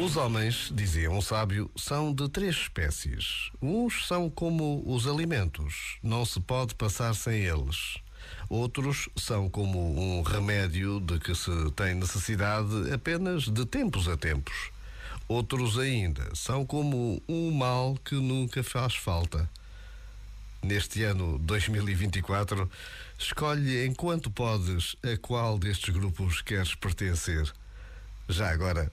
Os homens, dizia um sábio, são de três espécies. Uns são como os alimentos, não se pode passar sem eles. Outros são como um remédio de que se tem necessidade apenas de tempos a tempos. Outros ainda são como um mal que nunca faz falta. Neste ano 2024, escolhe enquanto podes a qual destes grupos queres pertencer. Já agora,